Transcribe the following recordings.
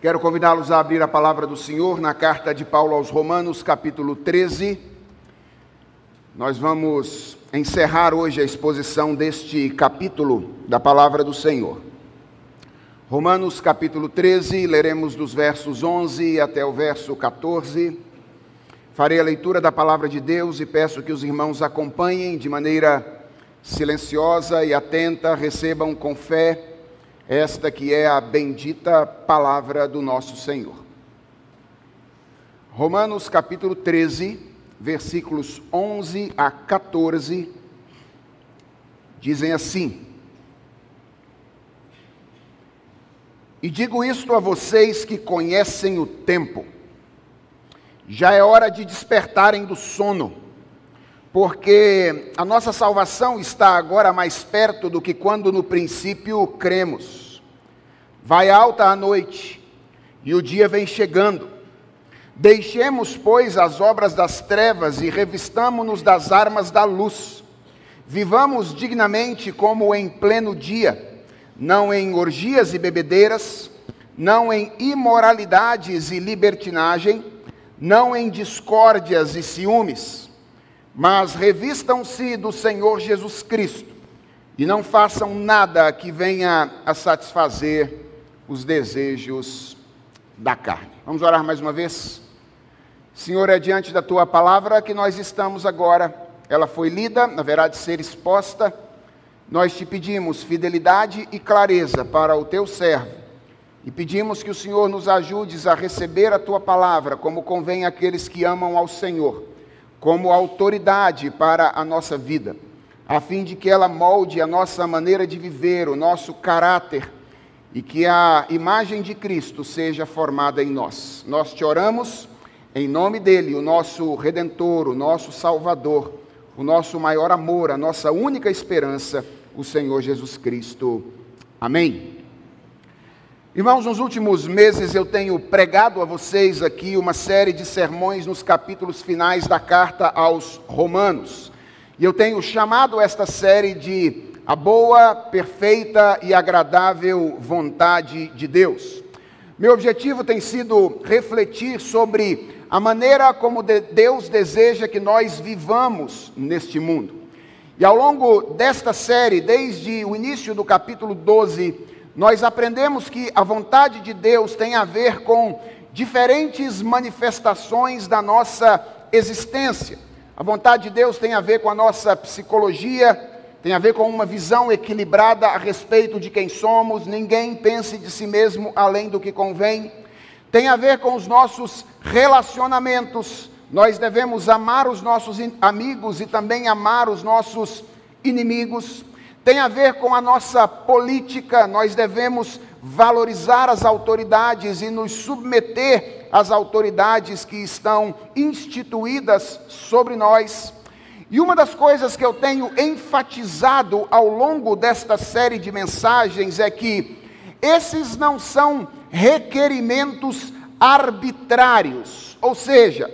Quero convidá-los a abrir a palavra do Senhor na carta de Paulo aos Romanos, capítulo 13. Nós vamos encerrar hoje a exposição deste capítulo da palavra do Senhor. Romanos, capítulo 13, leremos dos versos 11 até o verso 14. Farei a leitura da palavra de Deus e peço que os irmãos acompanhem de maneira silenciosa e atenta, recebam com fé esta que é a bendita palavra do nosso Senhor. Romanos capítulo 13, versículos 11 a 14, dizem assim: E digo isto a vocês que conhecem o tempo, já é hora de despertarem do sono, porque a nossa salvação está agora mais perto do que quando no princípio cremos. Vai alta a noite e o dia vem chegando. Deixemos, pois, as obras das trevas e revistamo-nos das armas da luz. Vivamos dignamente como em pleno dia, não em orgias e bebedeiras, não em imoralidades e libertinagem, não em discórdias e ciúmes, mas revistam-se do Senhor Jesus Cristo e não façam nada que venha a satisfazer os desejos da carne. Vamos orar mais uma vez? Senhor, é diante da tua palavra que nós estamos agora. Ela foi lida, haverá de ser exposta. Nós te pedimos fidelidade e clareza para o teu servo. E pedimos que o Senhor nos ajudes a receber a tua palavra, como convém àqueles que amam ao Senhor, como autoridade para a nossa vida, a fim de que ela molde a nossa maneira de viver, o nosso caráter e que a imagem de Cristo seja formada em nós. Nós te oramos em nome dele, o nosso redentor, o nosso salvador, o nosso maior amor, a nossa única esperança, o Senhor Jesus Cristo. Amém. Irmãos, nos últimos meses eu tenho pregado a vocês aqui uma série de sermões nos capítulos finais da carta aos Romanos. E eu tenho chamado esta série de a boa, perfeita e agradável vontade de Deus. Meu objetivo tem sido refletir sobre a maneira como Deus deseja que nós vivamos neste mundo. E ao longo desta série, desde o início do capítulo 12, nós aprendemos que a vontade de Deus tem a ver com diferentes manifestações da nossa existência. A vontade de Deus tem a ver com a nossa psicologia, tem a ver com uma visão equilibrada a respeito de quem somos, ninguém pense de si mesmo além do que convém. Tem a ver com os nossos relacionamentos, nós devemos amar os nossos amigos e também amar os nossos inimigos. Tem a ver com a nossa política, nós devemos valorizar as autoridades e nos submeter às autoridades que estão instituídas sobre nós. E uma das coisas que eu tenho enfatizado ao longo desta série de mensagens é que esses não são requerimentos arbitrários, ou seja,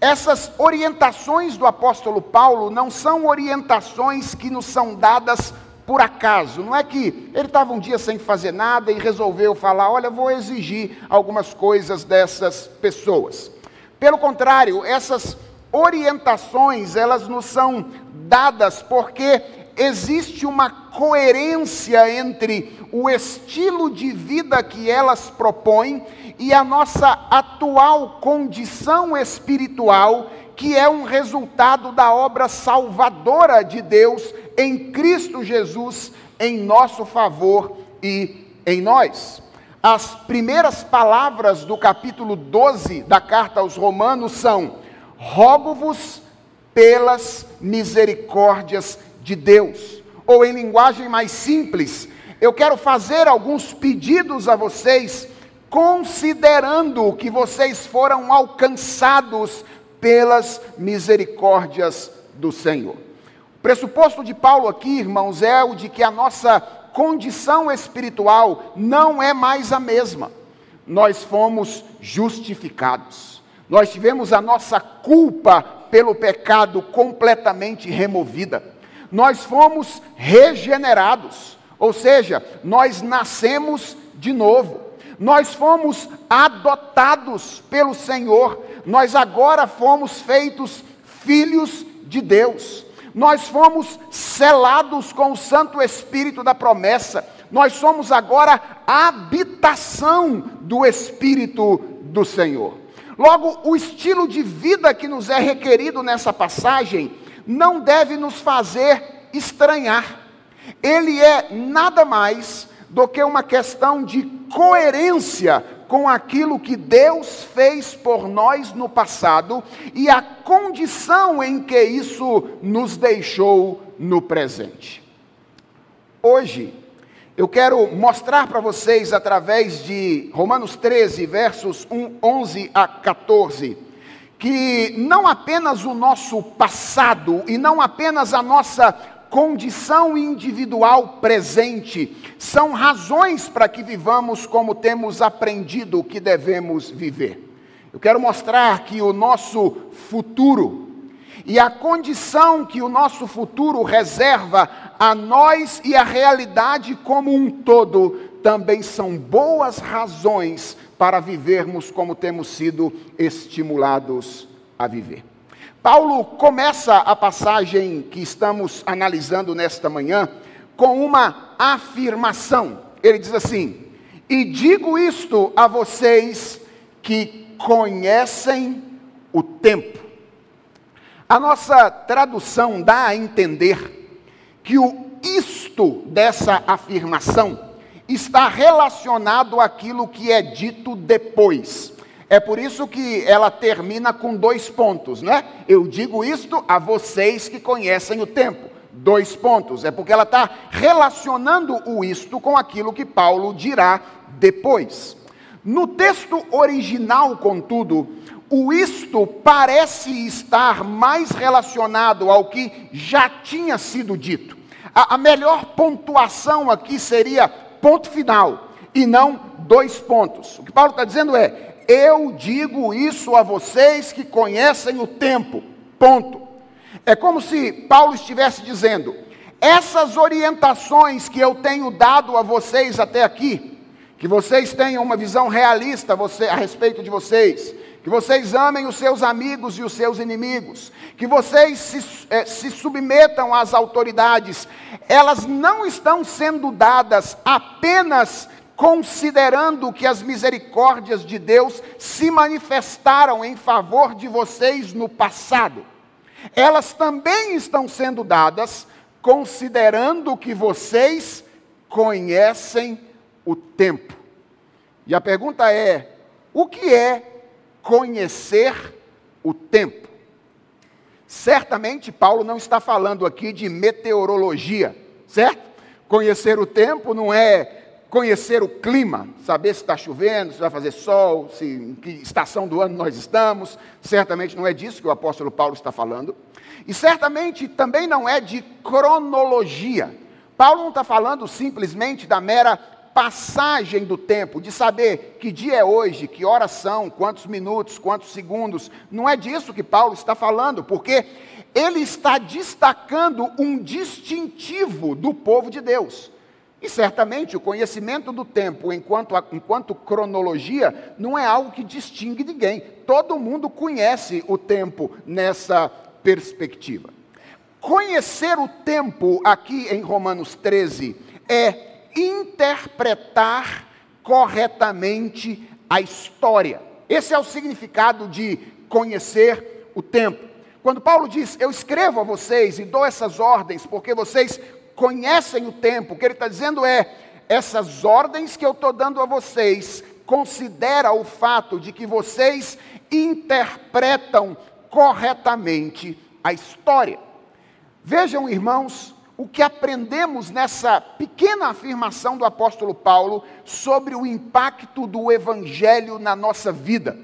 essas orientações do apóstolo Paulo não são orientações que nos são dadas por acaso. Não é que ele estava um dia sem fazer nada e resolveu falar: olha, vou exigir algumas coisas dessas pessoas. Pelo contrário, essas orientações, elas nos são dadas porque existe uma coerência entre o estilo de vida que elas propõem e a nossa atual condição espiritual, que é um resultado da obra salvadora de Deus em Cristo Jesus em nosso favor e em nós. As primeiras palavras do capítulo 12 da carta aos Romanos são: rogo-vos pelas misericórdias de Deus. Ou em linguagem mais simples, eu quero fazer alguns pedidos a vocês, considerando que vocês foram alcançados pelas misericórdias do Senhor. O pressuposto de Paulo aqui, irmãos, é o de que a nossa condição espiritual não é mais a mesma. Nós fomos justificados. Nós tivemos a nossa culpa pelo pecado completamente removida. Nós fomos regenerados, ou seja, nós nascemos de novo. Nós fomos adotados pelo Senhor, nós agora fomos feitos filhos de Deus. Nós fomos selados com o Santo Espírito da promessa. Nós somos agora habitação do Espírito do Senhor. Logo, o estilo de vida que nos é requerido nessa passagem não deve nos fazer estranhar. Ele é nada mais do que uma questão de coerência com aquilo que Deus fez por nós no passado e a condição em que isso nos deixou no presente. Hoje, eu quero mostrar para vocês, através de Romanos 13, versos 1, 11 a 14, que não apenas o nosso passado e não apenas a nossa condição individual presente são razões para que vivamos como temos aprendido que devemos viver. Eu quero mostrar que o nosso futuro e a condição que o nosso futuro reserva a nós e a realidade como um todo também são boas razões para vivermos como temos sido estimulados a viver. Paulo começa a passagem que estamos analisando nesta manhã com uma afirmação. Ele diz assim: E digo isto a vocês que conhecem o tempo. A nossa tradução dá a entender que o isto dessa afirmação está relacionado àquilo que é dito depois. É por isso que ela termina com dois pontos, né? Eu digo isto a vocês que conhecem o tempo. Dois pontos. É porque ela está relacionando o isto com aquilo que Paulo dirá depois. No texto original, contudo, o isto parece estar mais relacionado ao que já tinha sido dito. A, a melhor pontuação aqui seria ponto final e não dois pontos. O que Paulo está dizendo é: eu digo isso a vocês que conhecem o tempo. Ponto. É como se Paulo estivesse dizendo: essas orientações que eu tenho dado a vocês até aqui, que vocês tenham uma visão realista a respeito de vocês, que vocês amem os seus amigos e os seus inimigos, que vocês se, eh, se submetam às autoridades, elas não estão sendo dadas apenas considerando que as misericórdias de Deus se manifestaram em favor de vocês no passado, elas também estão sendo dadas considerando que vocês conhecem o tempo. E a pergunta é: o que é conhecer o tempo? Certamente Paulo não está falando aqui de meteorologia, certo? Conhecer o tempo não é conhecer o clima, saber se está chovendo, se vai fazer sol, se, em que estação do ano nós estamos. Certamente não é disso que o apóstolo Paulo está falando. E certamente também não é de cronologia. Paulo não está falando simplesmente da mera passagem do tempo, de saber que dia é hoje, que horas são, quantos minutos, quantos segundos. Não é disso que Paulo está falando, porque ele está destacando um distintivo do povo de Deus. E certamente o conhecimento do tempo enquanto, enquanto cronologia não é algo que distingue ninguém. Todo mundo conhece o tempo nessa perspectiva. Conhecer o tempo aqui em Romanos 13 é interpretar corretamente a história. Esse é o significado de conhecer o tempo. Quando Paulo diz, eu escrevo a vocês e dou essas ordens porque vocês conhecem o tempo. O que ele está dizendo é: essas ordens que eu estou dando a vocês, considera o fato de que vocês interpretam corretamente a história. Vejam, irmãos, o que aprendemos nessa pequena afirmação do apóstolo Paulo sobre o impacto do evangelho na nossa vida.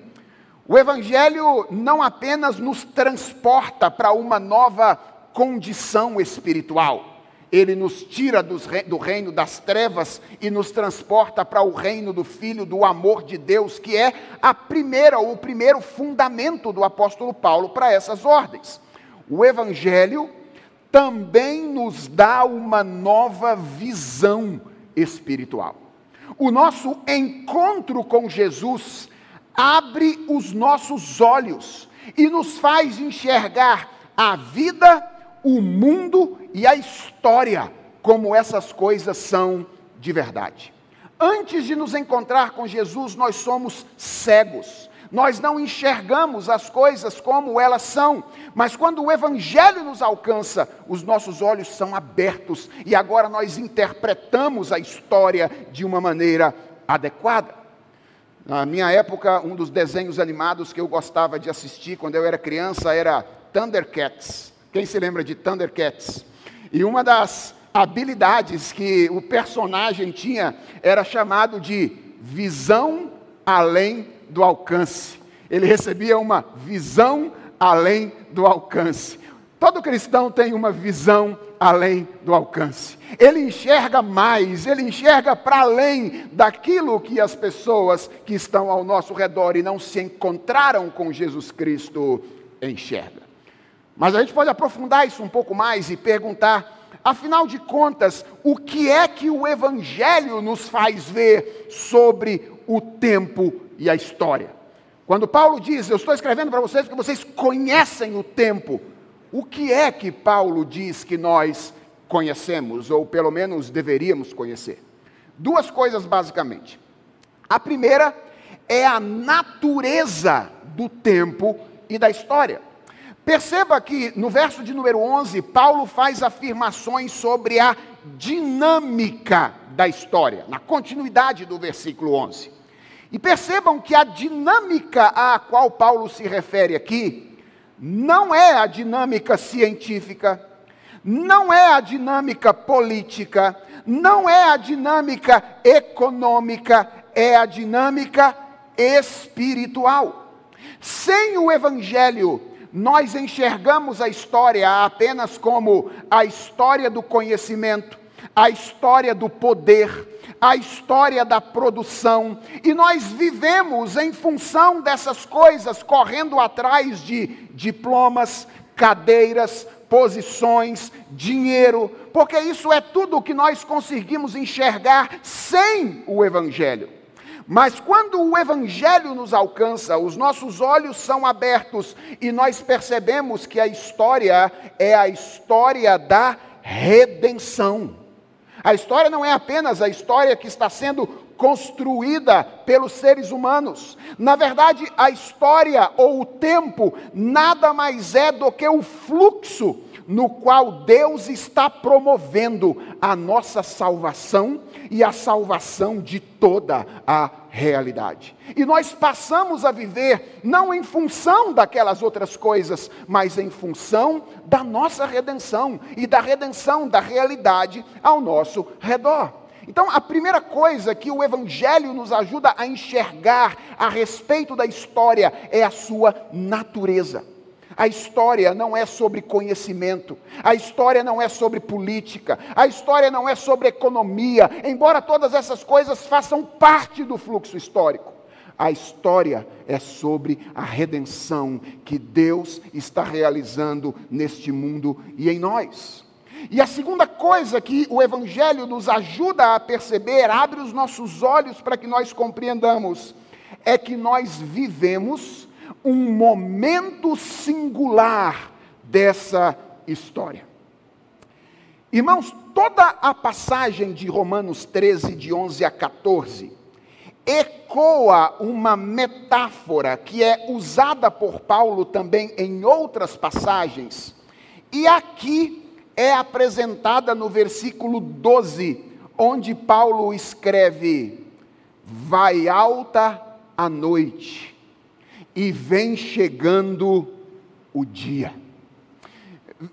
O evangelho não apenas nos transporta para uma nova condição espiritual ele nos tira do reino das trevas e nos transporta para o reino do Filho, do amor de Deus, que é a primeira, o primeiro fundamento do apóstolo Paulo para essas ordens. O Evangelho também nos dá uma nova visão espiritual. O nosso encontro com Jesus abre os nossos olhos e nos faz enxergar a vida, o mundo e a história como essas coisas são de verdade. Antes de nos encontrar com Jesus, nós somos cegos. Nós não enxergamos as coisas como elas são, mas quando o Evangelho nos alcança, os nossos olhos são abertos e agora nós interpretamos a história de uma maneira adequada. Na minha época, um dos desenhos animados que eu gostava de assistir quando eu era criança era Thundercats. Quem se lembra de Thundercats? E uma das habilidades que o personagem tinha era chamado de visão além do alcance. Ele recebia uma visão além do alcance. Todo cristão tem uma visão além do alcance. Ele enxerga mais, ele enxerga para além daquilo que as pessoas que estão ao nosso redor e não se encontraram com Jesus Cristo enxergam. Mas a gente pode aprofundar isso um pouco mais e perguntar Afinal de contas, o que é que o Evangelho nos faz ver sobre o tempo e a história? Quando Paulo diz, eu estou escrevendo para vocês porque vocês conhecem o tempo, o que é que Paulo diz que nós conhecemos, ou pelo menos deveríamos conhecer? Duas coisas basicamente. A primeira é a natureza do tempo e da história. Perceba que no verso de número 11, Paulo faz afirmações sobre a dinâmica da história, na continuidade do versículo 11. E percebam que a dinâmica a qual Paulo se refere aqui não é a dinâmica científica, não é a dinâmica política, não é a dinâmica econômica, é a dinâmica espiritual. Sem o evangelho, nós enxergamos a história apenas como a história do conhecimento, a história do poder, a história da produção, e nós vivemos em função dessas coisas, correndo atrás de diplomas, cadeiras, posições, dinheiro, porque isso é tudo o que nós conseguimos enxergar sem o Evangelho. Mas quando o Evangelho nos alcança, os nossos olhos são abertos e nós percebemos que a história é a história da redenção. A história não é apenas a história que está sendo construída pelos seres humanos. Na verdade, a história ou o tempo nada mais é do que o fluxo no qual Deus está promovendo a nossa salvação e a salvação de toda a realidade. E nós passamos a viver não em função daquelas outras coisas, mas em função da nossa redenção e da redenção da realidade ao nosso redor. Então, a primeira coisa que o Evangelho nos ajuda a enxergar a respeito da história é a sua natureza. A história não é sobre conhecimento, a história não é sobre política, a história não é sobre economia, embora todas essas coisas façam parte do fluxo histórico. A história é sobre a redenção que Deus está realizando neste mundo e em nós. E a segunda coisa que o Evangelho nos ajuda a perceber, abre os nossos olhos para que nós compreendamos, é que nós vivemos um momento singular dessa história. Irmãos, toda a passagem de Romanos 13, de 11 a 14, ecoa uma metáfora que é usada por Paulo também em outras passagens, e aqui é apresentada no versículo 12, onde Paulo escreve: Vai alta a noite e vem chegando o dia.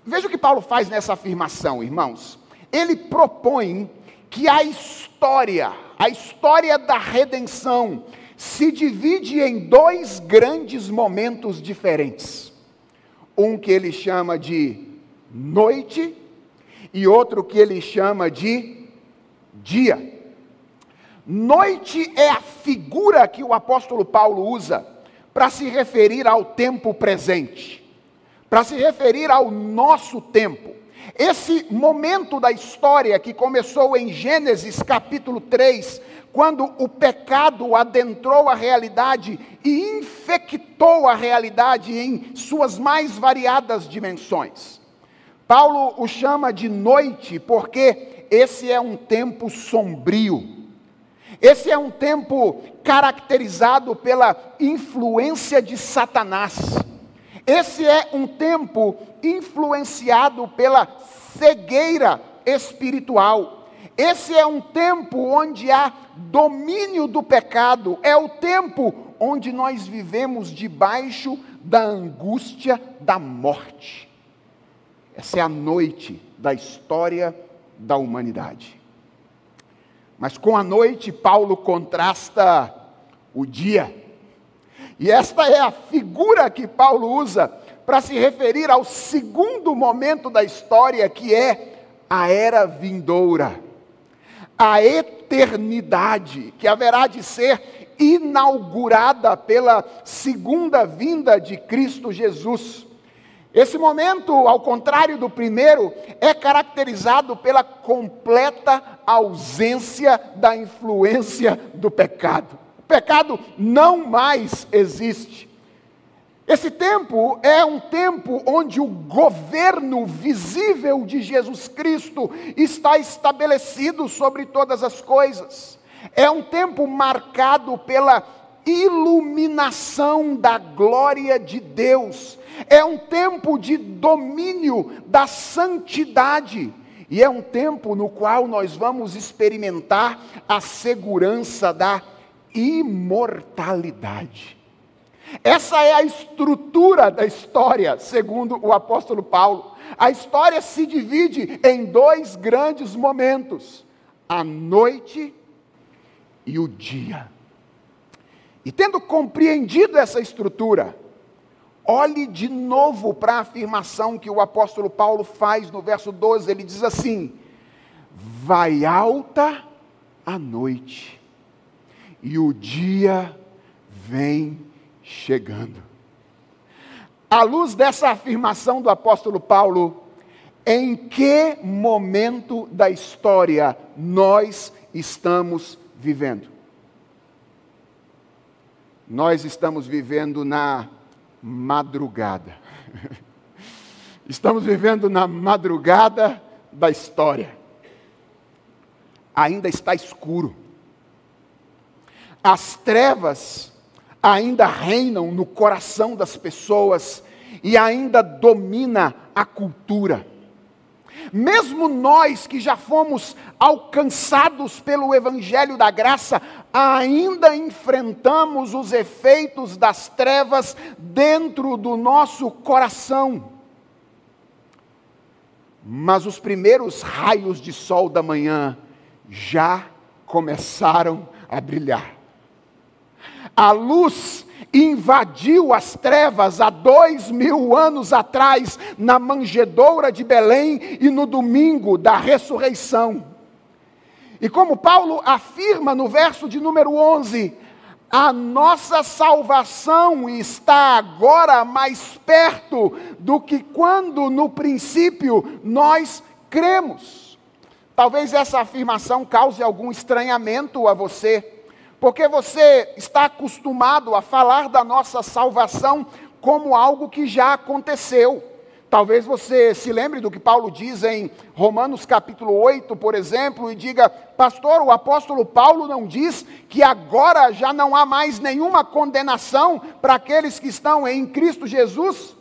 Veja o que Paulo faz nessa afirmação, irmãos. Ele propõe que a história, a história da redenção, se divide em dois grandes momentos diferentes. Um que ele chama de noite e outro que ele chama de dia. Noite é a figura que o apóstolo Paulo usa para se referir ao tempo presente, para se referir ao nosso tempo. Esse momento da história que começou em Gênesis capítulo 3, quando o pecado adentrou a realidade e infectou a realidade em suas mais variadas dimensões. Paulo o chama de noite porque esse é um tempo sombrio. Esse é um tempo caracterizado pela influência de Satanás. Esse é um tempo influenciado pela cegueira espiritual. Esse é um tempo onde há domínio do pecado, é o tempo onde nós vivemos debaixo da angústia da morte. Essa é a noite da história da humanidade. Mas com a noite, Paulo contrasta o dia. E esta é a figura que Paulo usa para se referir ao segundo momento da história, que é a era vindoura, a eternidade, que haverá de ser inaugurada pela segunda vinda de Cristo Jesus. Esse momento, ao contrário do primeiro, é caracterizado pela completa ausência da influência do pecado. O pecado não mais existe. Esse tempo é um tempo onde o governo visível de Jesus Cristo está estabelecido sobre todas as coisas. É um tempo marcado pela iluminação da glória de Deus é um tempo de domínio da santidade. E é um tempo no qual nós vamos experimentar a segurança da imortalidade. Essa é a estrutura da história, segundo o apóstolo Paulo. A história se divide em dois grandes momentos: a noite e o dia. E tendo compreendido essa estrutura, Olhe de novo para a afirmação que o apóstolo Paulo faz no verso 12. Ele diz assim: Vai alta a noite, e o dia vem chegando. À luz dessa afirmação do apóstolo Paulo, em que momento da história nós estamos vivendo? Nós estamos vivendo na madrugada. Estamos vivendo na madrugada da história. Ainda está escuro. As trevas ainda reinam no coração das pessoas e ainda domina a cultura. Mesmo nós que já fomos alcançados pelo Evangelho da Graça, ainda enfrentamos os efeitos das trevas dentro do nosso coração. Mas os primeiros raios de sol da manhã já começaram a brilhar. A luz invadiu as trevas há dois mil anos atrás, na manjedoura de Belém e no domingo da ressurreição. E como Paulo afirma no verso de número 11, a nossa salvação está agora mais perto do que quando no princípio nós cremos. Talvez essa afirmação cause algum estranhamento a você porque você está acostumado a falar da nossa salvação como algo que já aconteceu. Talvez você se lembre do que Paulo diz em Romanos capítulo 8, por exemplo, e diga: Pastor, o apóstolo Paulo não diz que agora já não há mais nenhuma condenação para aqueles que estão em Cristo Jesus?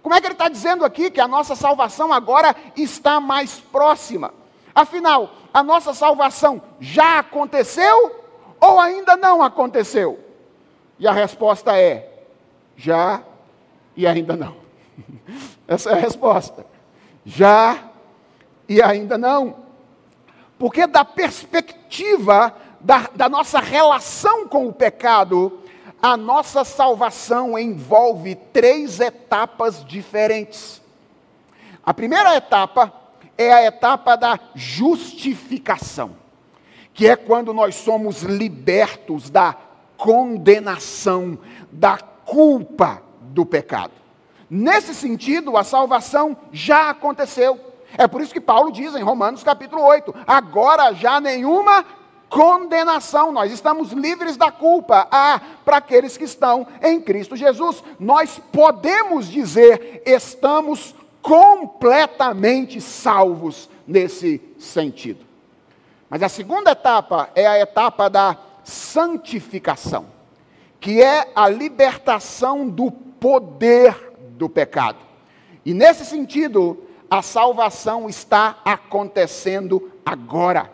Como é que ele está dizendo aqui que a nossa salvação agora está mais próxima? Afinal, a nossa salvação já aconteceu ou ainda não aconteceu? E a resposta é: já e ainda não. Essa é a resposta. Já e ainda não. Porque, da perspectiva da, da nossa relação com o pecado, a nossa salvação envolve três etapas diferentes. A primeira etapa é a etapa da justificação que é quando nós somos libertos da condenação, da culpa do pecado. Nesse sentido, a salvação já aconteceu. É por isso que Paulo diz em Romanos capítulo 8: agora já nenhuma condenação, nós estamos livres da culpa. Ah, para aqueles que estão em Cristo Jesus, nós podemos dizer, estamos completamente salvos nesse sentido. Mas a segunda etapa é a etapa da santificação, que é a libertação do poder do pecado. E nesse sentido, a salvação está acontecendo agora.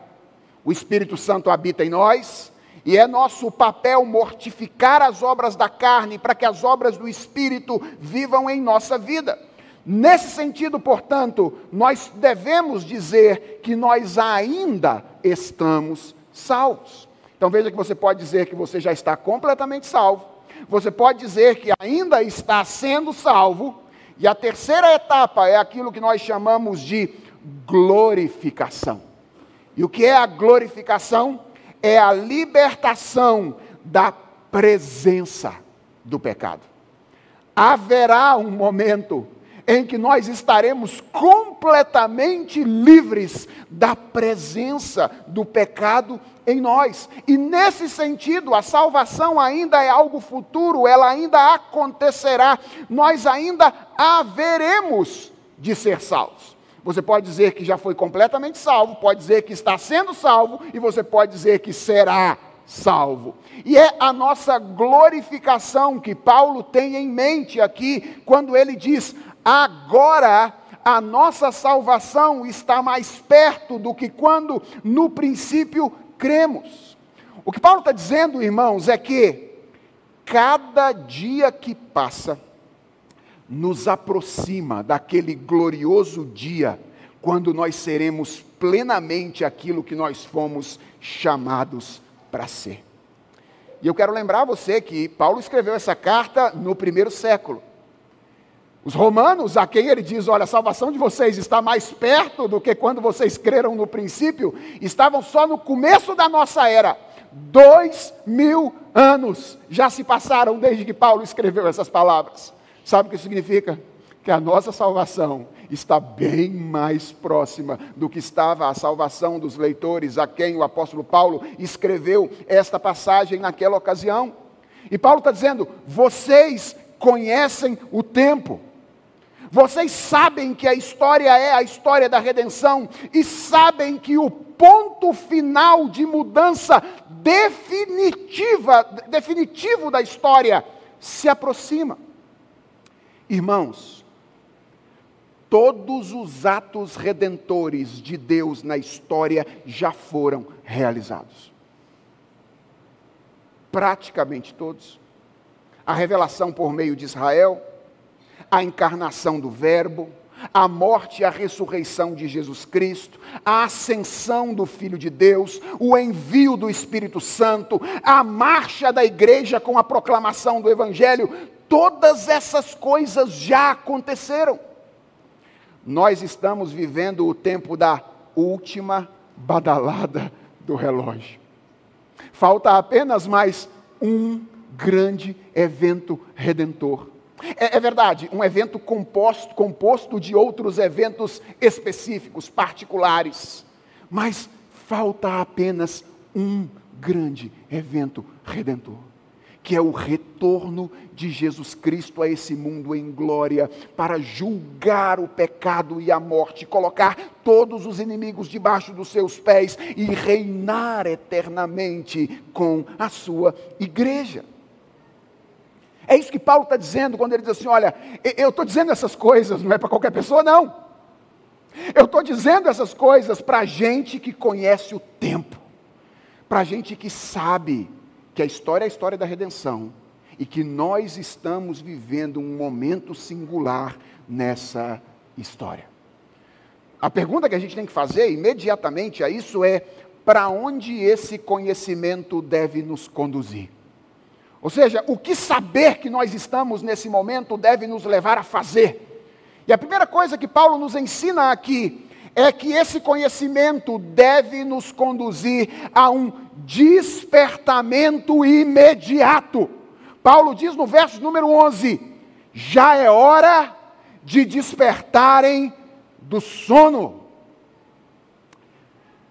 O Espírito Santo habita em nós e é nosso papel mortificar as obras da carne para que as obras do Espírito vivam em nossa vida. Nesse sentido, portanto, nós devemos dizer que nós ainda estamos salvos. Então veja que você pode dizer que você já está completamente salvo, você pode dizer que ainda está sendo salvo, e a terceira etapa é aquilo que nós chamamos de glorificação. E o que é a glorificação? É a libertação da presença do pecado. Haverá um momento em que nós estaremos completamente livres da presença do pecado em nós. E nesse sentido, a salvação ainda é algo futuro, ela ainda acontecerá, nós ainda haveremos de ser salvos. Você pode dizer que já foi completamente salvo, pode dizer que está sendo salvo, e você pode dizer que será salvo. E é a nossa glorificação que Paulo tem em mente aqui, quando ele diz: agora a nossa salvação está mais perto do que quando no princípio cremos. O que Paulo está dizendo, irmãos, é que cada dia que passa, nos aproxima daquele glorioso dia quando nós seremos plenamente aquilo que nós fomos chamados para ser. E eu quero lembrar você que Paulo escreveu essa carta no primeiro século. Os romanos, a quem ele diz: Olha, a salvação de vocês está mais perto do que quando vocês creram no princípio, estavam só no começo da nossa era. Dois mil anos já se passaram desde que Paulo escreveu essas palavras. Sabe o que significa? Que a nossa salvação está bem mais próxima do que estava a salvação dos leitores a quem o apóstolo Paulo escreveu esta passagem naquela ocasião. E Paulo está dizendo: vocês conhecem o tempo. Vocês sabem que a história é a história da redenção e sabem que o ponto final de mudança definitiva, definitivo da história se aproxima. Irmãos, todos os atos redentores de Deus na história já foram realizados. Praticamente todos. A revelação por meio de Israel, a encarnação do Verbo, a morte e a ressurreição de Jesus Cristo, a ascensão do Filho de Deus, o envio do Espírito Santo, a marcha da igreja com a proclamação do Evangelho, Todas essas coisas já aconteceram. Nós estamos vivendo o tempo da última badalada do relógio. Falta apenas mais um grande evento redentor. É, é, verdade, um evento composto, composto de outros eventos específicos, particulares. Mas falta apenas um grande evento redentor que é o retorno de Jesus Cristo a esse mundo em glória, para julgar o pecado e a morte, colocar todos os inimigos debaixo dos seus pés e reinar eternamente com a sua igreja. É isso que Paulo está dizendo quando ele diz assim: olha, eu estou dizendo essas coisas, não é para qualquer pessoa, não. Eu estou dizendo essas coisas para gente que conhece o tempo, para gente que sabe que a história é a história da redenção e que nós estamos vivendo um momento singular nessa história. A pergunta que a gente tem que fazer imediatamente a isso é: para onde esse conhecimento deve nos conduzir? Ou seja, o que saber que nós estamos nesse momento deve nos levar a fazer? E a primeira coisa que Paulo nos ensina aqui é que esse conhecimento deve nos conduzir a um despertamento imediato. Paulo diz no verso número 11: já é hora de despertarem do sono.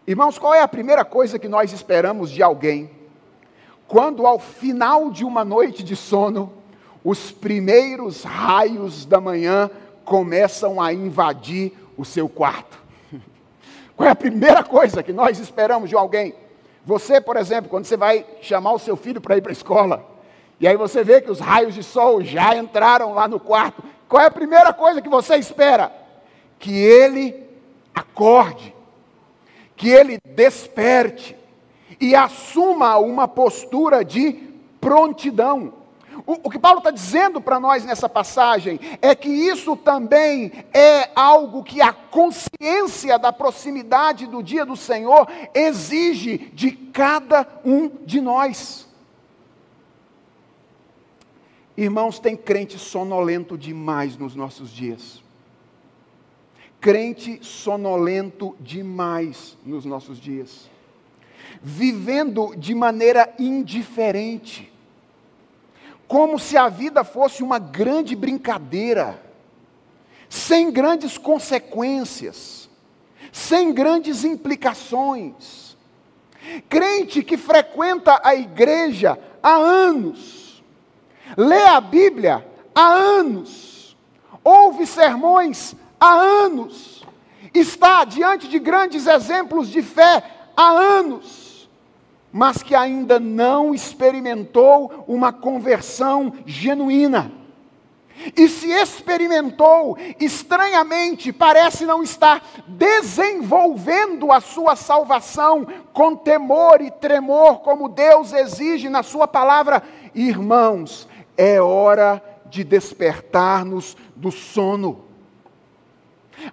Irmãos, qual é a primeira coisa que nós esperamos de alguém? Quando ao final de uma noite de sono, os primeiros raios da manhã começam a invadir o seu quarto. Qual é a primeira coisa que nós esperamos de alguém? Você, por exemplo, quando você vai chamar o seu filho para ir para a escola, e aí você vê que os raios de sol já entraram lá no quarto, qual é a primeira coisa que você espera? Que ele acorde, que ele desperte e assuma uma postura de prontidão. O, o que Paulo está dizendo para nós nessa passagem é que isso também é algo que a consciência da proximidade do dia do Senhor exige de cada um de nós. Irmãos, tem crente sonolento demais nos nossos dias. Crente sonolento demais nos nossos dias. Vivendo de maneira indiferente como se a vida fosse uma grande brincadeira, sem grandes consequências, sem grandes implicações. Crente que frequenta a igreja há anos, lê a Bíblia há anos, ouve sermões há anos, está diante de grandes exemplos de fé há anos, mas que ainda não experimentou uma conversão genuína. E se experimentou, estranhamente, parece não estar desenvolvendo a sua salvação com temor e tremor, como Deus exige na Sua palavra. Irmãos, é hora de despertar-nos do sono.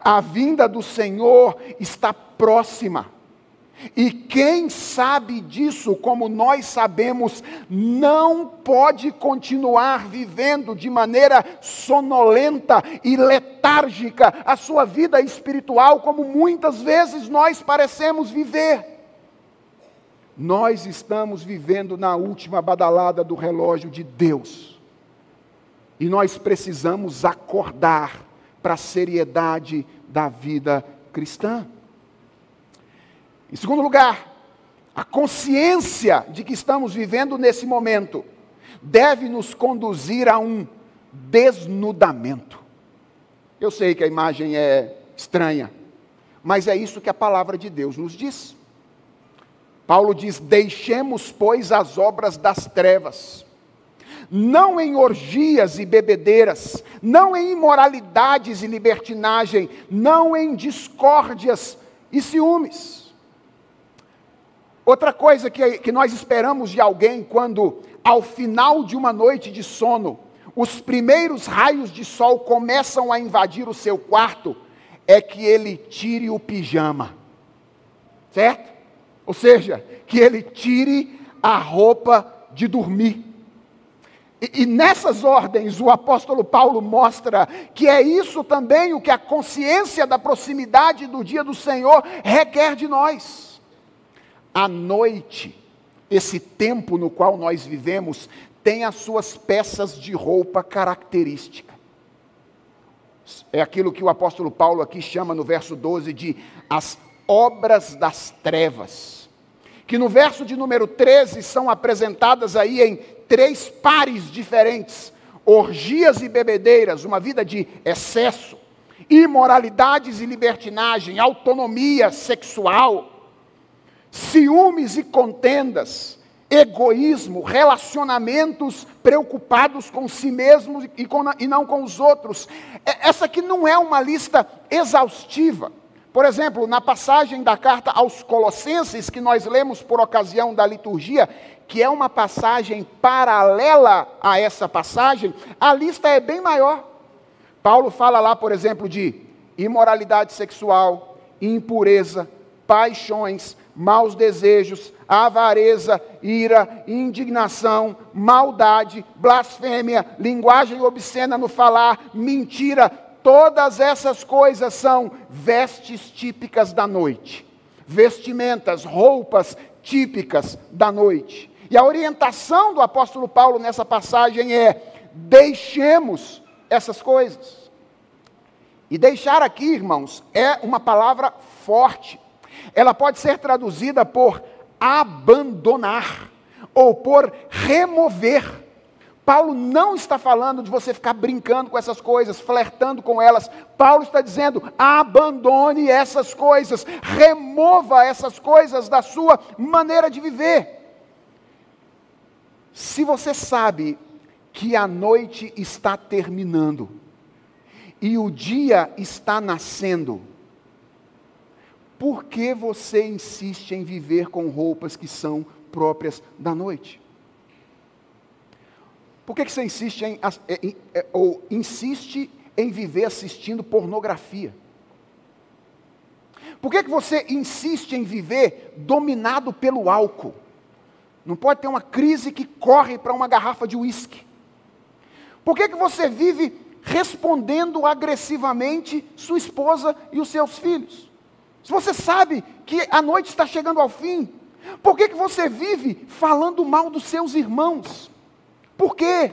A vinda do Senhor está próxima. E quem sabe disso, como nós sabemos, não pode continuar vivendo de maneira sonolenta e letárgica a sua vida espiritual, como muitas vezes nós parecemos viver. Nós estamos vivendo na última badalada do relógio de Deus. E nós precisamos acordar para a seriedade da vida cristã. Em segundo lugar, a consciência de que estamos vivendo nesse momento deve nos conduzir a um desnudamento. Eu sei que a imagem é estranha, mas é isso que a palavra de Deus nos diz. Paulo diz: Deixemos, pois, as obras das trevas, não em orgias e bebedeiras, não em imoralidades e libertinagem, não em discórdias e ciúmes Outra coisa que, que nós esperamos de alguém quando, ao final de uma noite de sono, os primeiros raios de sol começam a invadir o seu quarto, é que ele tire o pijama. Certo? Ou seja, que ele tire a roupa de dormir. E, e, nessas ordens, o apóstolo Paulo mostra que é isso também o que a consciência da proximidade do dia do Senhor requer de nós. A noite, esse tempo no qual nós vivemos, tem as suas peças de roupa característica. É aquilo que o apóstolo Paulo aqui chama no verso 12 de as obras das trevas. Que no verso de número 13 são apresentadas aí em três pares diferentes: orgias e bebedeiras, uma vida de excesso, imoralidades e libertinagem, autonomia sexual ciúmes e contendas, egoísmo, relacionamentos preocupados com si mesmos e, com, e não com os outros. É, essa aqui não é uma lista exaustiva. Por exemplo, na passagem da carta aos Colossenses, que nós lemos por ocasião da liturgia, que é uma passagem paralela a essa passagem, a lista é bem maior. Paulo fala lá, por exemplo, de imoralidade sexual, impureza, paixões, maus desejos, avareza, ira, indignação, maldade, blasfêmia, linguagem obscena no falar, mentira, todas essas coisas são vestes típicas da noite. Vestimentas, roupas típicas da noite. E a orientação do apóstolo Paulo nessa passagem é: deixemos essas coisas. E deixar aqui, irmãos, é uma palavra forte. Ela pode ser traduzida por abandonar ou por remover. Paulo não está falando de você ficar brincando com essas coisas, flertando com elas. Paulo está dizendo: abandone essas coisas, remova essas coisas da sua maneira de viver. Se você sabe que a noite está terminando e o dia está nascendo, por que você insiste em viver com roupas que são próprias da noite? Por que, que você insiste em, em, é, ou insiste em viver assistindo pornografia? Por que, que você insiste em viver dominado pelo álcool? Não pode ter uma crise que corre para uma garrafa de uísque. Por que, que você vive respondendo agressivamente sua esposa e os seus filhos? Se você sabe que a noite está chegando ao fim, por que, que você vive falando mal dos seus irmãos? Por quê?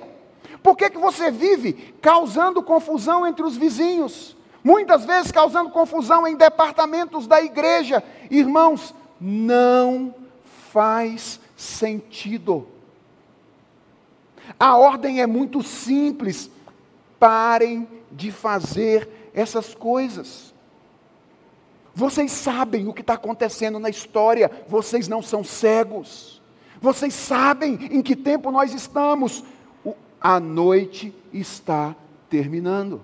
Por que, que você vive causando confusão entre os vizinhos? Muitas vezes causando confusão em departamentos da igreja. Irmãos, não faz sentido. A ordem é muito simples. Parem de fazer essas coisas. Vocês sabem o que está acontecendo na história, vocês não são cegos. Vocês sabem em que tempo nós estamos. A noite está terminando.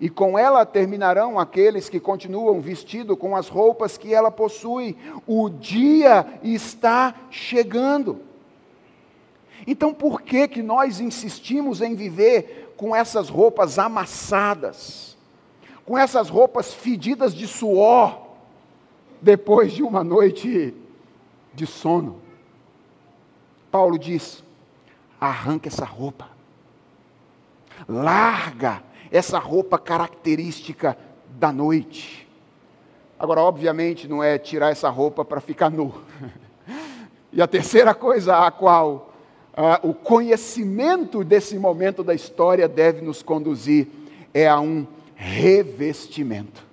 E com ela terminarão aqueles que continuam vestidos com as roupas que ela possui. O dia está chegando. Então, por que que nós insistimos em viver com essas roupas amassadas? Com essas roupas fedidas de suor depois de uma noite de sono? Paulo diz: arranca essa roupa, larga essa roupa característica da noite. Agora, obviamente, não é tirar essa roupa para ficar nu. e a terceira coisa a qual uh, o conhecimento desse momento da história deve nos conduzir é a um revestimento.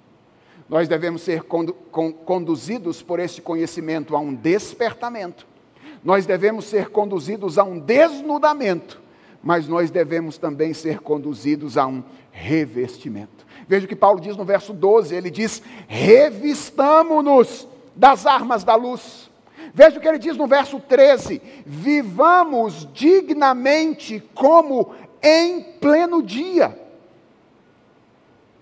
Nós devemos ser conduzidos por esse conhecimento a um despertamento nós devemos ser conduzidos a um desnudamento, mas nós devemos também ser conduzidos a um revestimento. Veja o que Paulo diz no verso 12: ele diz: revistamo-nos das armas da luz. Veja o que ele diz no verso 13: vivamos dignamente como em pleno dia.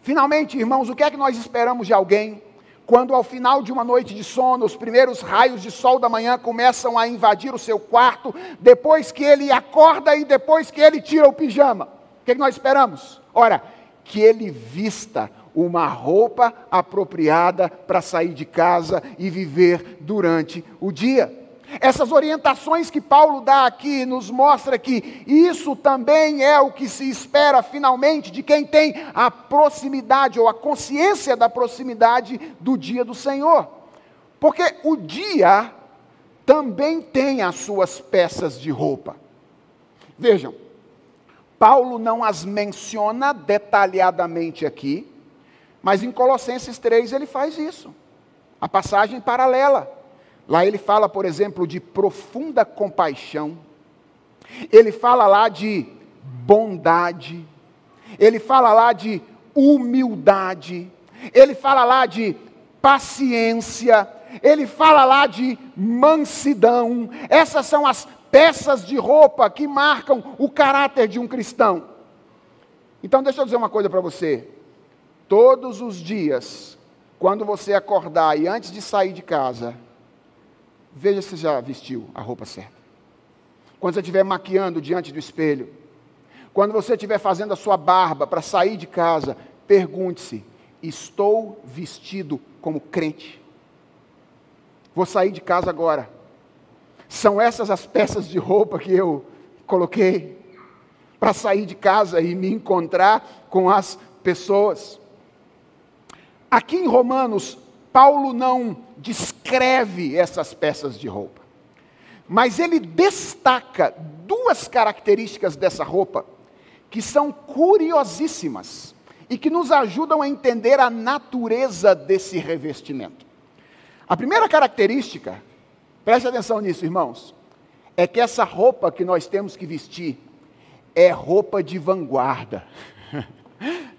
Finalmente, irmãos, o que é que nós esperamos de alguém quando ao final de uma noite de sono, os primeiros raios de sol da manhã começam a invadir o seu quarto, depois que ele acorda e depois que ele tira o pijama. O que, é que nós esperamos? Ora, que ele vista uma roupa apropriada para sair de casa e viver durante o dia. Essas orientações que Paulo dá aqui nos mostra que isso também é o que se espera finalmente de quem tem a proximidade ou a consciência da proximidade do dia do Senhor. Porque o dia também tem as suas peças de roupa. Vejam, Paulo não as menciona detalhadamente aqui, mas em Colossenses 3 ele faz isso. A passagem paralela. Lá ele fala, por exemplo, de profunda compaixão, ele fala lá de bondade, ele fala lá de humildade, ele fala lá de paciência, ele fala lá de mansidão. Essas são as peças de roupa que marcam o caráter de um cristão. Então, deixa eu dizer uma coisa para você. Todos os dias, quando você acordar e antes de sair de casa, Veja se já vestiu a roupa certa. Quando você estiver maquiando diante do espelho, quando você estiver fazendo a sua barba para sair de casa, pergunte-se: estou vestido como crente? Vou sair de casa agora. São essas as peças de roupa que eu coloquei para sair de casa e me encontrar com as pessoas. Aqui em Romanos, Paulo não descreve essas peças de roupa, mas ele destaca duas características dessa roupa que são curiosíssimas e que nos ajudam a entender a natureza desse revestimento. A primeira característica, preste atenção nisso, irmãos, é que essa roupa que nós temos que vestir é roupa de vanguarda.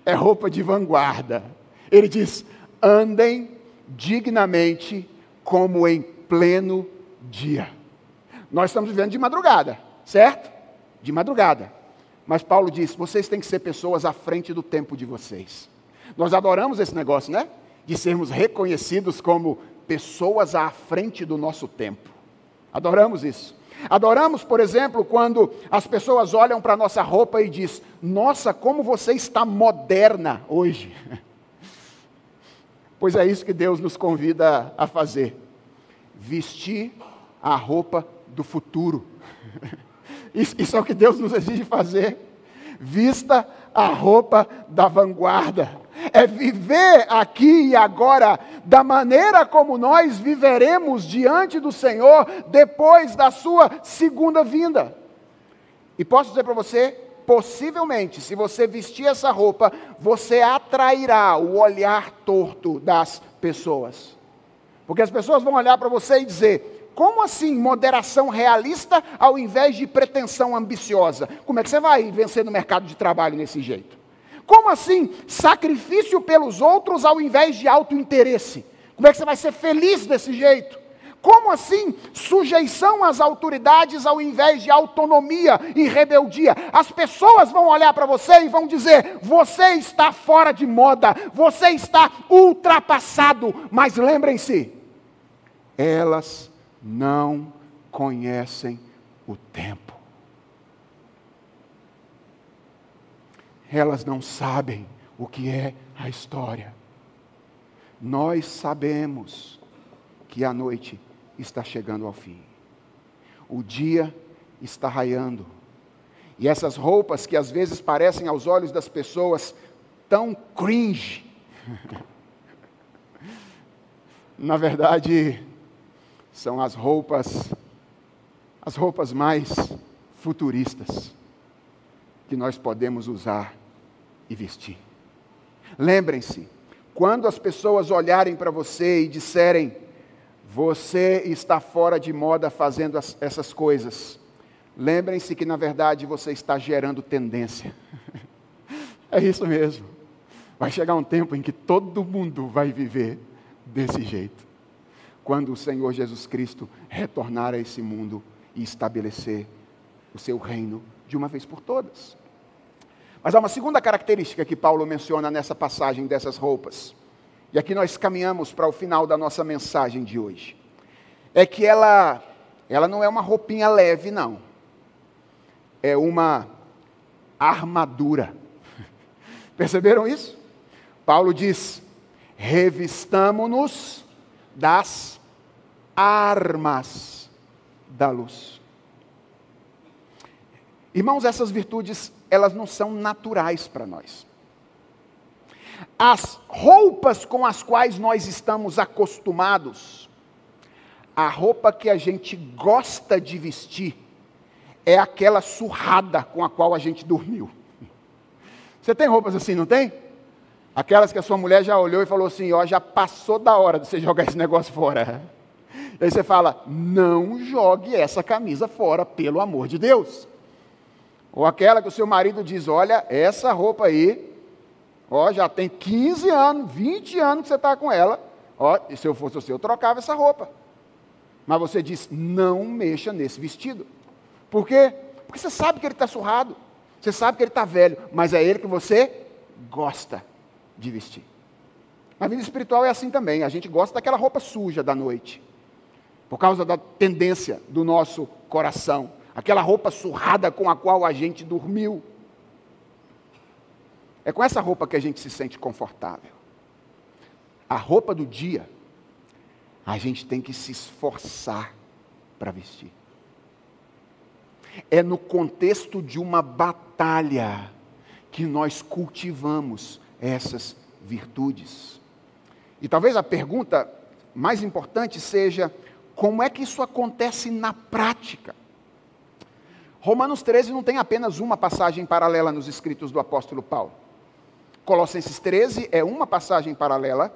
é roupa de vanguarda. Ele diz: andem dignamente como em pleno dia. Nós estamos vivendo de madrugada, certo? De madrugada. Mas Paulo diz: vocês têm que ser pessoas à frente do tempo de vocês. Nós adoramos esse negócio, né? De sermos reconhecidos como pessoas à frente do nosso tempo. Adoramos isso. Adoramos, por exemplo, quando as pessoas olham para a nossa roupa e diz: "Nossa, como você está moderna hoje". Pois é isso que Deus nos convida a fazer. Vestir a roupa do futuro. Isso é o que Deus nos exige fazer. Vista a roupa da vanguarda. É viver aqui e agora da maneira como nós viveremos diante do Senhor depois da sua segunda vinda. E posso dizer para você, possivelmente, se você vestir essa roupa, você atrairá o olhar torto das pessoas. Porque as pessoas vão olhar para você e dizer: como assim moderação realista ao invés de pretensão ambiciosa? Como é que você vai vencer no mercado de trabalho nesse jeito? Como assim sacrifício pelos outros ao invés de autointeresse? Como é que você vai ser feliz desse jeito? Como assim sujeição às autoridades ao invés de autonomia e rebeldia? As pessoas vão olhar para você e vão dizer: você está fora de moda, você está ultrapassado. Mas lembrem-se, elas não conhecem o tempo. Elas não sabem o que é a história. Nós sabemos que a noite está chegando ao fim. O dia está raiando. E essas roupas que às vezes parecem aos olhos das pessoas tão cringe, na verdade, são as roupas, as roupas mais futuristas que nós podemos usar e vestir. Lembrem-se, quando as pessoas olharem para você e disserem, você está fora de moda fazendo as, essas coisas, lembrem-se que na verdade você está gerando tendência. é isso mesmo. Vai chegar um tempo em que todo mundo vai viver desse jeito quando o Senhor Jesus Cristo retornar a esse mundo e estabelecer o seu reino de uma vez por todas. Mas há uma segunda característica que Paulo menciona nessa passagem dessas roupas. E aqui nós caminhamos para o final da nossa mensagem de hoje. É que ela ela não é uma roupinha leve não. É uma armadura. Perceberam isso? Paulo diz: "Revistamo-nos das armas da luz. Irmãos, essas virtudes, elas não são naturais para nós. As roupas com as quais nós estamos acostumados, a roupa que a gente gosta de vestir, é aquela surrada com a qual a gente dormiu. Você tem roupas assim, não tem? Aquelas que a sua mulher já olhou e falou assim: ó, já passou da hora de você jogar esse negócio fora. Aí você fala: não jogue essa camisa fora, pelo amor de Deus. Ou aquela que o seu marido diz: olha, essa roupa aí, ó, já tem 15 anos, 20 anos que você está com ela. Ó, e se eu fosse você, eu trocava essa roupa. Mas você diz: não mexa nesse vestido. Por quê? Porque você sabe que ele está surrado. Você sabe que ele está velho, mas é ele que você gosta de vestir. Na vida espiritual é assim também. A gente gosta daquela roupa suja da noite por causa da tendência do nosso coração, aquela roupa surrada com a qual a gente dormiu. É com essa roupa que a gente se sente confortável. A roupa do dia, a gente tem que se esforçar para vestir. É no contexto de uma batalha que nós cultivamos essas virtudes. E talvez a pergunta mais importante seja: como é que isso acontece na prática? Romanos 13 não tem apenas uma passagem paralela nos escritos do apóstolo Paulo. Colossenses 13 é uma passagem paralela,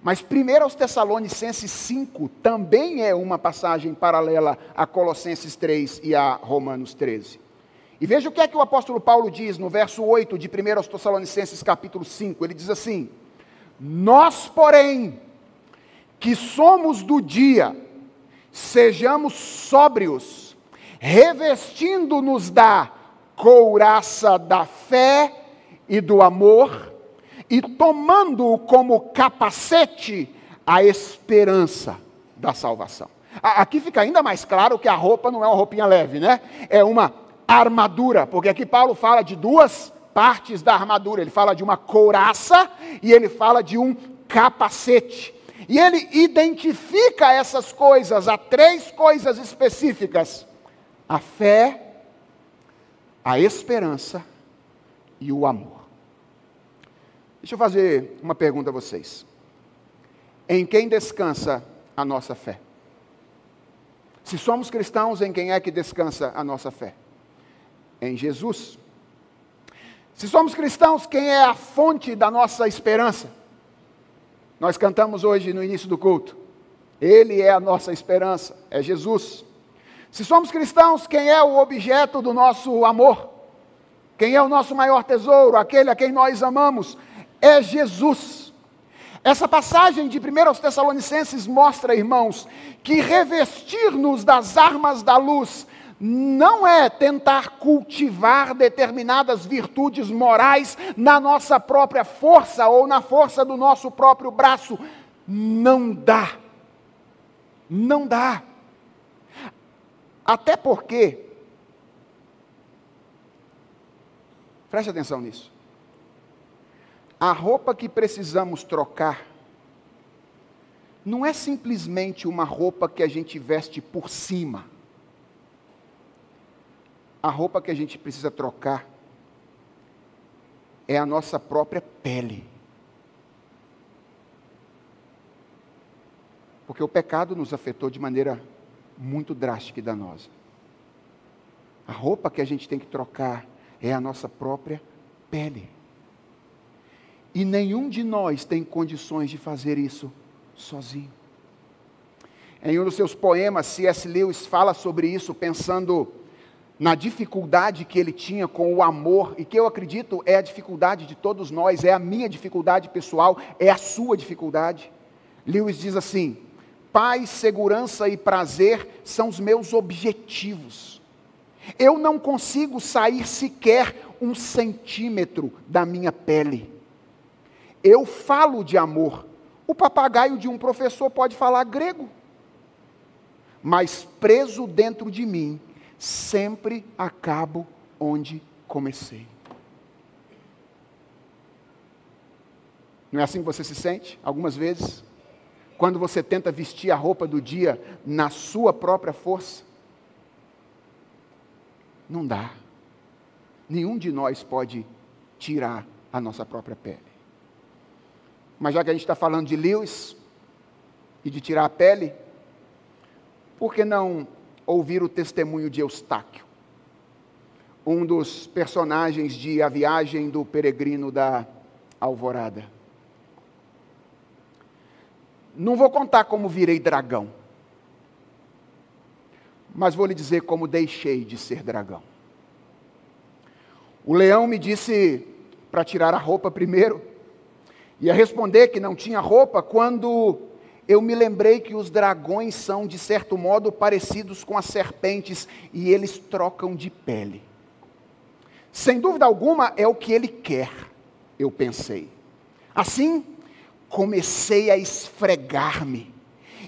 mas 1 aos Tessalonicenses 5 também é uma passagem paralela a Colossenses 3 e a Romanos 13. E veja o que é que o apóstolo Paulo diz no verso 8 de 1 aos Tessalonicenses capítulo 5. Ele diz assim: Nós, porém, que somos do dia, sejamos sóbrios, revestindo-nos da couraça da fé e do amor, e tomando como capacete a esperança da salvação. Aqui fica ainda mais claro que a roupa não é uma roupinha leve, né? É uma armadura, porque aqui Paulo fala de duas partes da armadura. Ele fala de uma couraça e ele fala de um capacete. E ele identifica essas coisas, há três coisas específicas: a fé, a esperança e o amor. Deixa eu fazer uma pergunta a vocês. Em quem descansa a nossa fé? Se somos cristãos, em quem é que descansa a nossa fé? Em Jesus. Se somos cristãos, quem é a fonte da nossa esperança? Nós cantamos hoje no início do culto. Ele é a nossa esperança, é Jesus. Se somos cristãos, quem é o objeto do nosso amor? Quem é o nosso maior tesouro, aquele a quem nós amamos? É Jesus. Essa passagem de 1 aos Tessalonicenses mostra, irmãos, que revestir-nos das armas da luz não é tentar cultivar determinadas virtudes morais na nossa própria força ou na força do nosso próprio braço. Não dá. Não dá. Até porque, preste atenção nisso. A roupa que precisamos trocar não é simplesmente uma roupa que a gente veste por cima. A roupa que a gente precisa trocar é a nossa própria pele. Porque o pecado nos afetou de maneira muito drástica e danosa. A roupa que a gente tem que trocar é a nossa própria pele. E nenhum de nós tem condições de fazer isso sozinho. Em um dos seus poemas, C.S. Lewis fala sobre isso, pensando na dificuldade que ele tinha com o amor, e que eu acredito é a dificuldade de todos nós, é a minha dificuldade pessoal, é a sua dificuldade. Lewis diz assim: paz, segurança e prazer são os meus objetivos. Eu não consigo sair sequer um centímetro da minha pele. Eu falo de amor. O papagaio de um professor pode falar grego. Mas preso dentro de mim, sempre acabo onde comecei. Não é assim que você se sente? Algumas vezes? Quando você tenta vestir a roupa do dia na sua própria força? Não dá. Nenhum de nós pode tirar a nossa própria pele. Mas já que a gente está falando de Lewis e de tirar a pele, por que não ouvir o testemunho de Eustáquio? Um dos personagens de A Viagem do Peregrino da Alvorada. Não vou contar como virei dragão, mas vou lhe dizer como deixei de ser dragão. O leão me disse para tirar a roupa primeiro, Ia responder que não tinha roupa quando eu me lembrei que os dragões são, de certo modo, parecidos com as serpentes e eles trocam de pele. Sem dúvida alguma, é o que ele quer, eu pensei. Assim, comecei a esfregar-me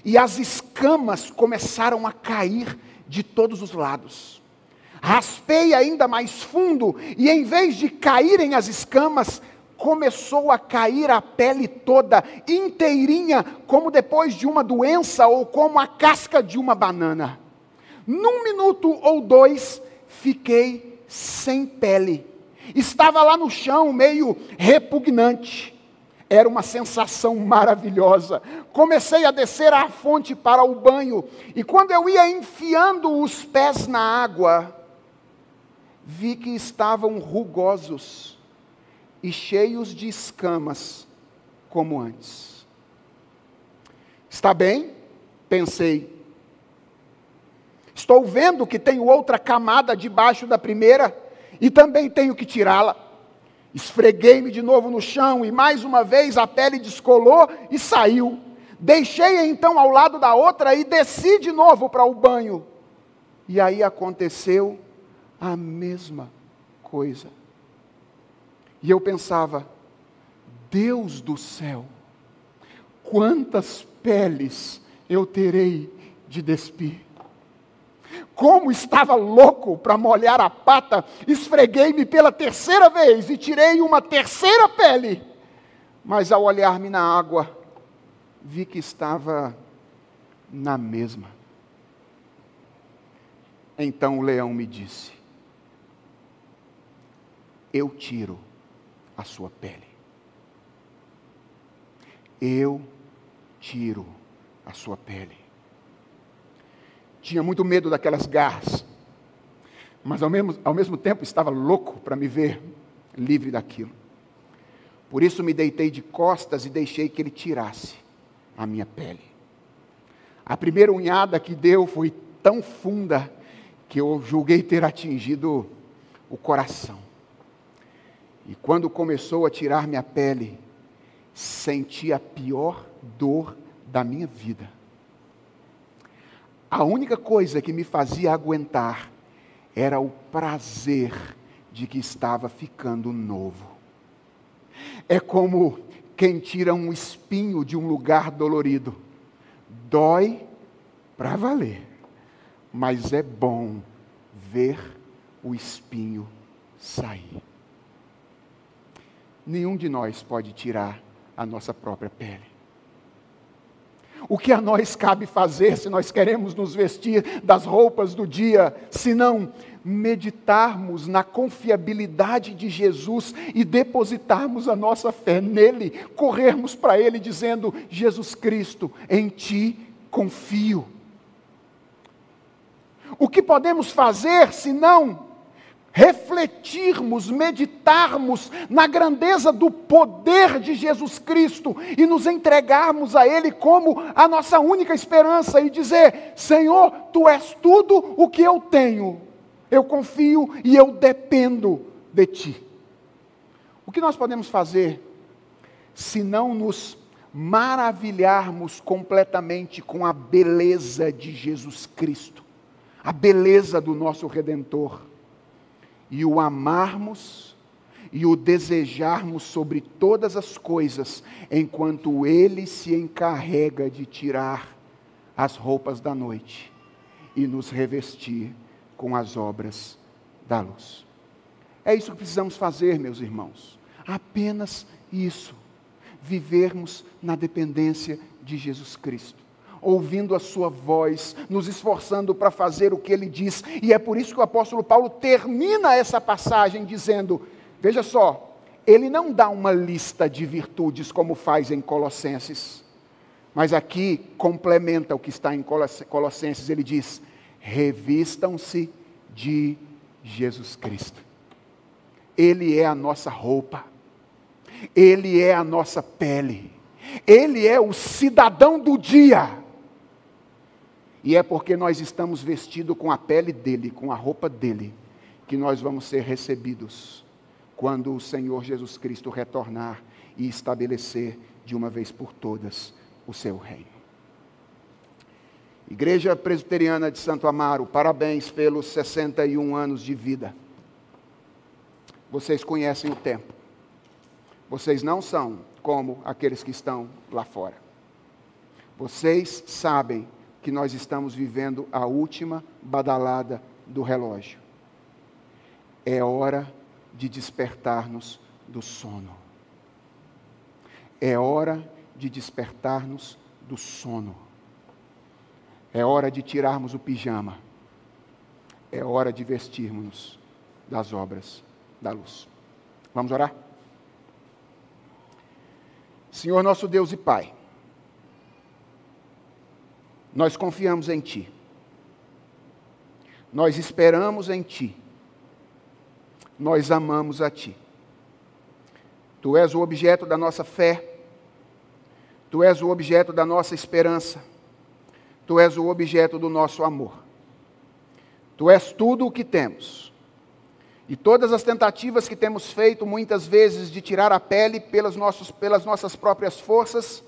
e as escamas começaram a cair de todos os lados. Raspei ainda mais fundo e, em vez de caírem as escamas, começou a cair a pele toda, inteirinha, como depois de uma doença ou como a casca de uma banana. Num minuto ou dois, fiquei sem pele. Estava lá no chão, meio repugnante. Era uma sensação maravilhosa. Comecei a descer à fonte para o banho, e quando eu ia enfiando os pés na água, vi que estavam rugosos e cheios de escamas, como antes. Está bem? Pensei. Estou vendo que tenho outra camada debaixo da primeira e também tenho que tirá-la. Esfreguei-me de novo no chão e mais uma vez a pele descolou e saiu. Deixei-a então ao lado da outra e desci de novo para o banho. E aí aconteceu a mesma coisa. E eu pensava, Deus do céu, quantas peles eu terei de despir. Como estava louco para molhar a pata, esfreguei-me pela terceira vez e tirei uma terceira pele. Mas ao olhar-me na água, vi que estava na mesma. Então o leão me disse: Eu tiro a sua pele. Eu tiro a sua pele. Tinha muito medo daquelas garras, mas ao mesmo, ao mesmo tempo estava louco para me ver livre daquilo. Por isso me deitei de costas e deixei que ele tirasse a minha pele. A primeira unhada que deu foi tão funda que eu julguei ter atingido o coração. E quando começou a tirar minha pele, senti a pior dor da minha vida. A única coisa que me fazia aguentar era o prazer de que estava ficando novo. É como quem tira um espinho de um lugar dolorido. Dói para valer, mas é bom ver o espinho sair. Nenhum de nós pode tirar a nossa própria pele. O que a nós cabe fazer se nós queremos nos vestir das roupas do dia, se não meditarmos na confiabilidade de Jesus e depositarmos a nossa fé nele, corrermos para ele dizendo: Jesus Cristo, em ti confio. O que podemos fazer se não refletirmos, meditarmos na grandeza do poder de Jesus Cristo e nos entregarmos a Ele como a nossa única esperança e dizer: Senhor, Tu és tudo o que eu tenho, eu confio e eu dependo de Ti. O que nós podemos fazer se não nos maravilharmos completamente com a beleza de Jesus Cristo, a beleza do nosso Redentor? E o amarmos e o desejarmos sobre todas as coisas, enquanto Ele se encarrega de tirar as roupas da noite e nos revestir com as obras da luz. É isso que precisamos fazer, meus irmãos. Apenas isso. Vivermos na dependência de Jesus Cristo ouvindo a sua voz, nos esforçando para fazer o que ele diz. E é por isso que o apóstolo Paulo termina essa passagem dizendo: veja só, ele não dá uma lista de virtudes como faz em Colossenses, mas aqui complementa o que está em Colossenses. Ele diz: revistam-se de Jesus Cristo. Ele é a nossa roupa, ele é a nossa pele, ele é o cidadão do dia e é porque nós estamos vestidos com a pele dele, com a roupa dele, que nós vamos ser recebidos quando o Senhor Jesus Cristo retornar e estabelecer de uma vez por todas o seu reino. Igreja Presbiteriana de Santo Amaro, parabéns pelos 61 anos de vida. Vocês conhecem o tempo. Vocês não são como aqueles que estão lá fora. Vocês sabem que nós estamos vivendo a última badalada do relógio. É hora de despertar-nos do sono. É hora de despertar-nos do sono. É hora de tirarmos o pijama. É hora de vestirmos das obras da luz. Vamos orar? Senhor nosso Deus e Pai, nós confiamos em Ti. Nós esperamos em Ti. Nós amamos a Ti. Tu és o objeto da nossa fé, Tu és o objeto da nossa esperança, Tu és o objeto do nosso amor. Tu és tudo o que temos. E todas as tentativas que temos feito, muitas vezes, de tirar a pele pelas, nossos, pelas nossas próprias forças,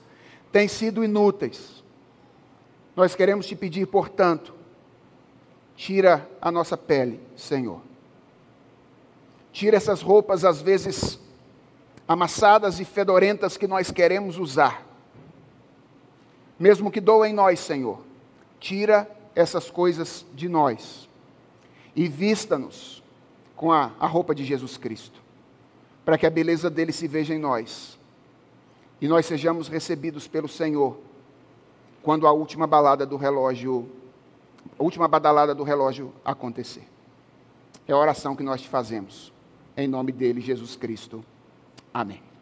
têm sido inúteis. Nós queremos te pedir, portanto, tira a nossa pele, Senhor. Tira essas roupas, às vezes amassadas e fedorentas, que nós queremos usar. Mesmo que doa em nós, Senhor. Tira essas coisas de nós. E vista-nos com a, a roupa de Jesus Cristo, para que a beleza dele se veja em nós e nós sejamos recebidos pelo Senhor quando a última balada do relógio, a última badalada do relógio acontecer. É a oração que nós te fazemos. Em nome dele, Jesus Cristo. Amém.